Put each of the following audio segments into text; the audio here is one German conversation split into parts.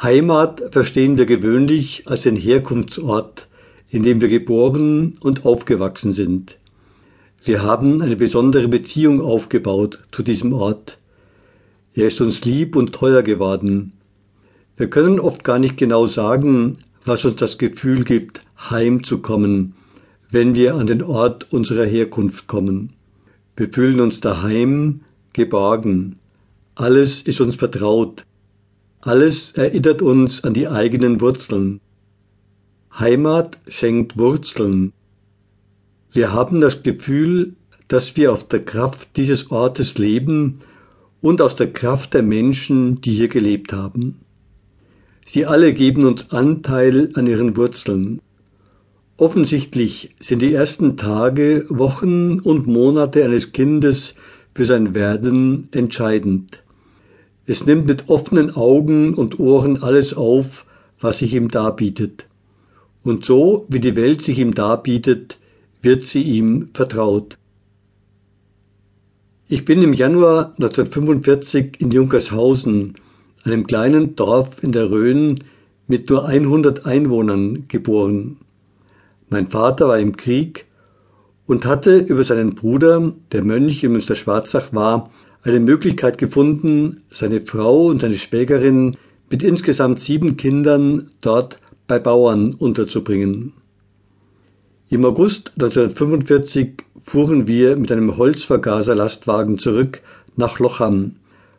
Heimat verstehen wir gewöhnlich als den Herkunftsort, in dem wir geboren und aufgewachsen sind. Wir haben eine besondere Beziehung aufgebaut zu diesem Ort. Er ist uns lieb und teuer geworden. Wir können oft gar nicht genau sagen, was uns das Gefühl gibt, heimzukommen, wenn wir an den Ort unserer Herkunft kommen. Wir fühlen uns daheim, geborgen. Alles ist uns vertraut. Alles erinnert uns an die eigenen Wurzeln. Heimat schenkt Wurzeln. Wir haben das Gefühl, dass wir auf der Kraft dieses Ortes leben und aus der Kraft der Menschen, die hier gelebt haben. Sie alle geben uns Anteil an ihren Wurzeln. Offensichtlich sind die ersten Tage, Wochen und Monate eines Kindes für sein Werden entscheidend. Es nimmt mit offenen Augen und Ohren alles auf, was sich ihm darbietet. Und so, wie die Welt sich ihm darbietet, wird sie ihm vertraut. Ich bin im Januar 1945 in Junkershausen, einem kleinen Dorf in der Rhön mit nur 100 Einwohnern, geboren. Mein Vater war im Krieg und hatte über seinen Bruder, der Mönch in Münster-Schwarzach war, eine Möglichkeit gefunden, seine Frau und seine Schwägerin mit insgesamt sieben Kindern dort bei Bauern unterzubringen. Im August 1945 fuhren wir mit einem Holzvergaserlastwagen zurück nach Lochham,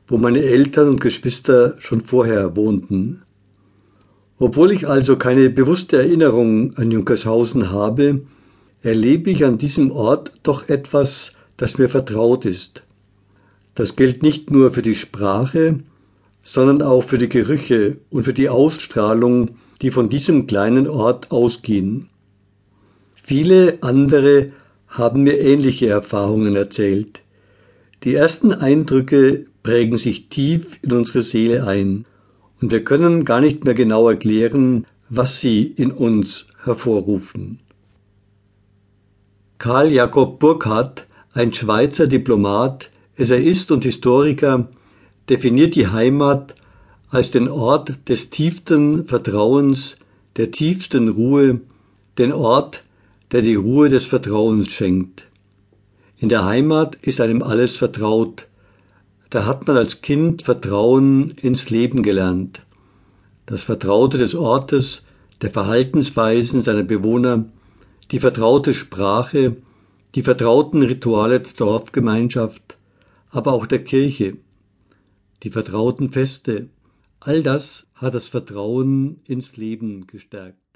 wo meine Eltern und Geschwister schon vorher wohnten. Obwohl ich also keine bewusste Erinnerung an Junkershausen habe, erlebe ich an diesem Ort doch etwas, das mir vertraut ist. Das gilt nicht nur für die Sprache, sondern auch für die Gerüche und für die Ausstrahlung, die von diesem kleinen Ort ausgehen. Viele andere haben mir ähnliche Erfahrungen erzählt. Die ersten Eindrücke prägen sich tief in unsere Seele ein, und wir können gar nicht mehr genau erklären, was sie in uns hervorrufen. Karl Jakob Burckhardt, ein Schweizer Diplomat, Essayist und Historiker definiert die Heimat als den Ort des tiefsten Vertrauens, der tiefsten Ruhe, den Ort, der die Ruhe des Vertrauens schenkt. In der Heimat ist einem alles vertraut. Da hat man als Kind Vertrauen ins Leben gelernt. Das Vertraute des Ortes, der Verhaltensweisen seiner Bewohner, die vertraute Sprache, die vertrauten Rituale der Dorfgemeinschaft, aber auch der Kirche, die vertrauten Feste, all das hat das Vertrauen ins Leben gestärkt.